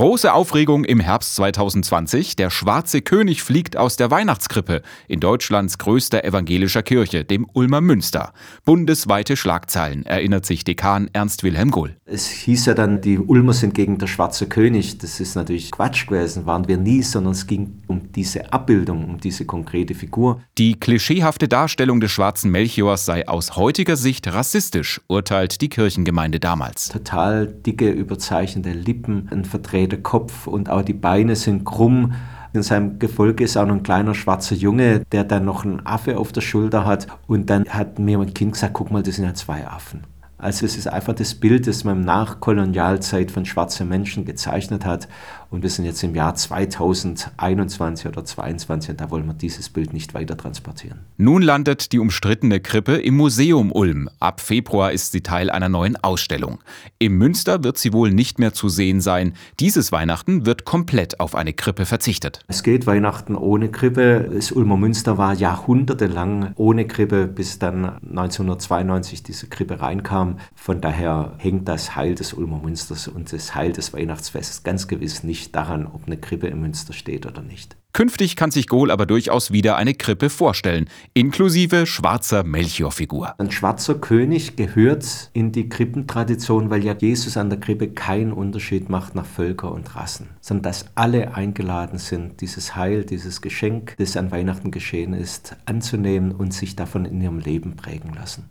Große Aufregung im Herbst 2020. Der schwarze König fliegt aus der Weihnachtskrippe in Deutschlands größter evangelischer Kirche, dem Ulmer Münster. Bundesweite Schlagzeilen, erinnert sich Dekan Ernst Wilhelm Gull. Es hieß ja dann, die Ulmer sind gegen der schwarze König. Das ist natürlich Quatsch gewesen, waren wir nie, sondern es ging um diese Abbildung, um diese konkrete Figur. Die klischeehafte Darstellung des schwarzen Melchiors sei aus heutiger Sicht rassistisch, urteilt die Kirchengemeinde damals. Total dicke, überzeichnete Lippen, ein Vertreter der Kopf und auch die Beine sind krumm. In seinem Gefolge ist auch noch ein kleiner schwarzer Junge, der dann noch einen Affe auf der Schulter hat. Und dann hat mir mein Kind gesagt, guck mal, das sind ja zwei Affen. Also es ist einfach das Bild, das man nach Kolonialzeit von schwarzen Menschen gezeichnet hat. Und wir sind jetzt im Jahr 2021 oder 2022 und da wollen wir dieses Bild nicht weiter transportieren. Nun landet die umstrittene Krippe im Museum Ulm. Ab Februar ist sie Teil einer neuen Ausstellung. Im Münster wird sie wohl nicht mehr zu sehen sein. Dieses Weihnachten wird komplett auf eine Krippe verzichtet. Es geht Weihnachten ohne Krippe. Das Ulmer Münster war jahrhundertelang ohne Krippe, bis dann 1992 diese Krippe reinkam. Von daher hängt das Heil des Ulmer Münsters und das Heil des Weihnachtsfestes ganz gewiss nicht nicht daran, ob eine Krippe im Münster steht oder nicht. Künftig kann sich Gohl aber durchaus wieder eine Krippe vorstellen, inklusive schwarzer Melchior-Figur. Ein schwarzer König gehört in die Krippentradition, weil ja Jesus an der Krippe keinen Unterschied macht nach Völker und Rassen, sondern dass alle eingeladen sind, dieses Heil, dieses Geschenk, das an Weihnachten geschehen ist, anzunehmen und sich davon in ihrem Leben prägen lassen.